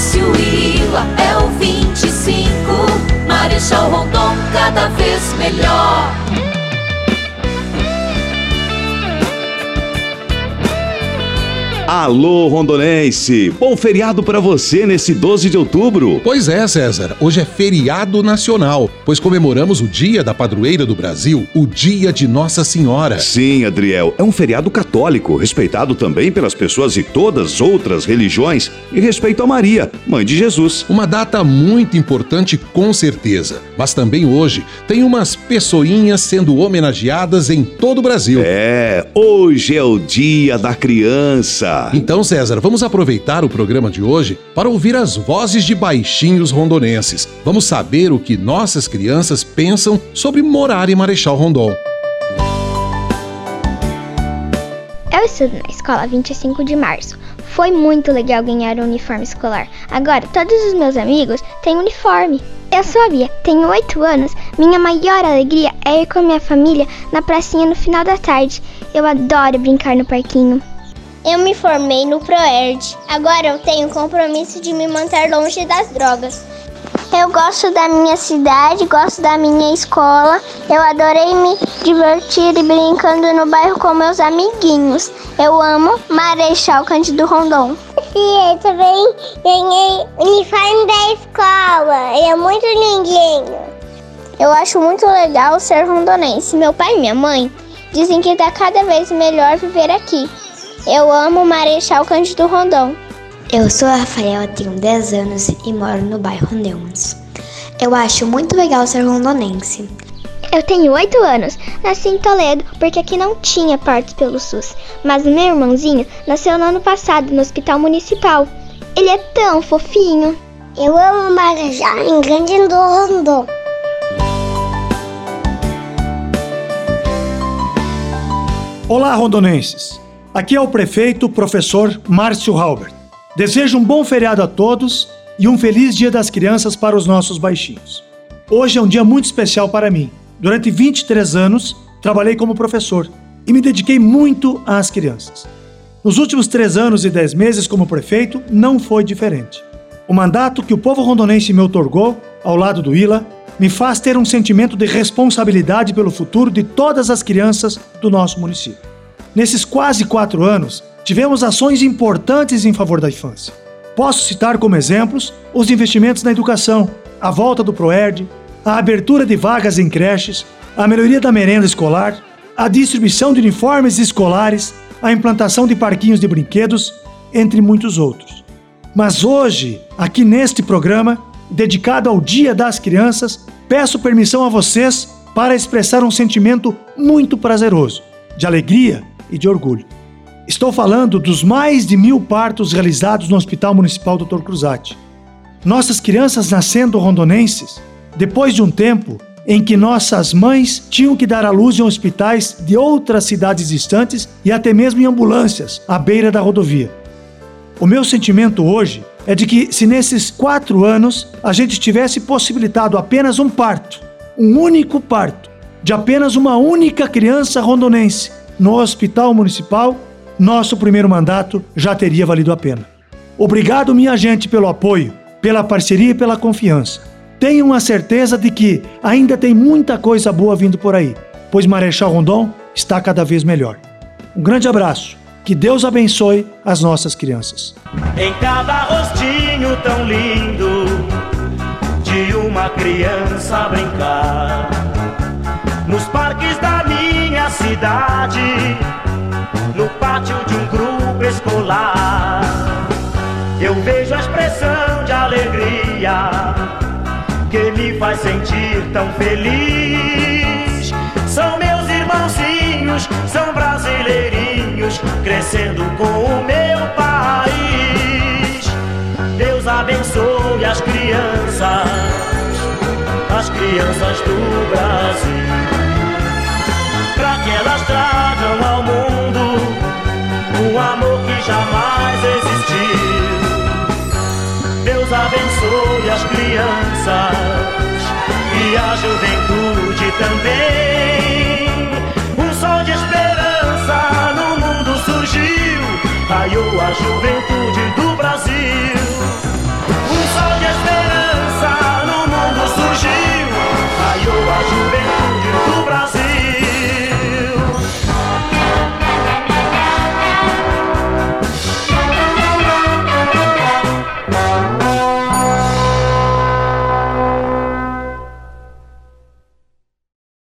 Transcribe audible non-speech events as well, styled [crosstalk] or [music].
Márcio Ila é o 25. Marechal Rondon cada vez melhor. Alô, rondonense! Bom feriado para você nesse 12 de outubro. Pois é, César. Hoje é feriado nacional, pois comemoramos o Dia da Padroeira do Brasil, o Dia de Nossa Senhora. Sim, Adriel, é um feriado católico, respeitado também pelas pessoas de todas outras religiões e respeito a Maria, mãe de Jesus. Uma data muito importante, com certeza. Mas também hoje tem umas pessoinhas sendo homenageadas em todo o Brasil. É, hoje é o Dia da Criança. Então, César, vamos aproveitar o programa de hoje para ouvir as vozes de baixinhos rondonenses. Vamos saber o que nossas crianças pensam sobre morar em Marechal Rondon. Eu estudo na escola 25 de março. Foi muito legal ganhar o uniforme escolar. Agora todos os meus amigos têm uniforme. Eu sou a Bia, tenho 8 anos. Minha maior alegria é ir com minha família na pracinha no final da tarde. Eu adoro brincar no parquinho. Eu me formei no ProErd. Agora eu tenho o compromisso de me manter longe das drogas. Eu gosto da minha cidade, gosto da minha escola. Eu adorei me divertir e brincando no bairro com meus amiguinhos. Eu amo Marechal Cândido Rondon. [laughs] E eu também ganhei uniforme da escola. Ele é muito lindinho. Eu acho muito legal ser rondonense. Meu pai e minha mãe dizem que está cada vez melhor viver aqui. Eu amo Marechal Cândido Rondon. Eu sou a Rafaela, tenho 10 anos e moro no bairro Rondeumas. Eu acho muito legal ser rondonense. Eu tenho 8 anos, nasci em Toledo porque aqui não tinha partos pelo SUS, mas meu irmãozinho nasceu no ano passado no hospital municipal. Ele é tão fofinho. Eu amo Marajá em Grande do Rondon. Olá, rondonenses! Aqui é o prefeito, professor Márcio Halbert. Desejo um bom feriado a todos e um feliz Dia das Crianças para os nossos baixinhos. Hoje é um dia muito especial para mim. Durante 23 anos, trabalhei como professor e me dediquei muito às crianças. Nos últimos três anos e dez meses como prefeito, não foi diferente. O mandato que o povo rondonense me otorgou, ao lado do ILA, me faz ter um sentimento de responsabilidade pelo futuro de todas as crianças do nosso município. Nesses quase quatro anos, tivemos ações importantes em favor da infância. Posso citar como exemplos os investimentos na educação, a volta do ProERD, a abertura de vagas em creches, a melhoria da merenda escolar, a distribuição de uniformes escolares, a implantação de parquinhos de brinquedos, entre muitos outros. Mas hoje, aqui neste programa, dedicado ao Dia das Crianças, peço permissão a vocês para expressar um sentimento muito prazeroso, de alegria e de orgulho. Estou falando dos mais de mil partos realizados no Hospital Municipal Dr. Cruzati. Nossas crianças nascendo rondonenses, depois de um tempo em que nossas mães tinham que dar à luz em hospitais de outras cidades distantes e até mesmo em ambulâncias à beira da rodovia. O meu sentimento hoje é de que, se nesses quatro anos a gente tivesse possibilitado apenas um parto, um único parto, de apenas uma única criança rondonense, no Hospital Municipal, nosso primeiro mandato já teria valido a pena. Obrigado, minha gente, pelo apoio, pela parceria e pela confiança. Tenham a certeza de que ainda tem muita coisa boa vindo por aí, pois Marechal Rondon está cada vez melhor. Um grande abraço. Que Deus abençoe as nossas crianças. Em cada rostinho tão lindo de uma criança brincar, nos parques da cidade, no pátio de um grupo escolar, eu vejo a expressão de alegria que me faz sentir tão feliz. São meus irmãozinhos, são brasileirinhos, crescendo com o meu país. Deus abençoe as crianças, as crianças do Brasil, que elas tragam ao mundo um amor que jamais existiu. Deus abençoe as crianças e a juventude também.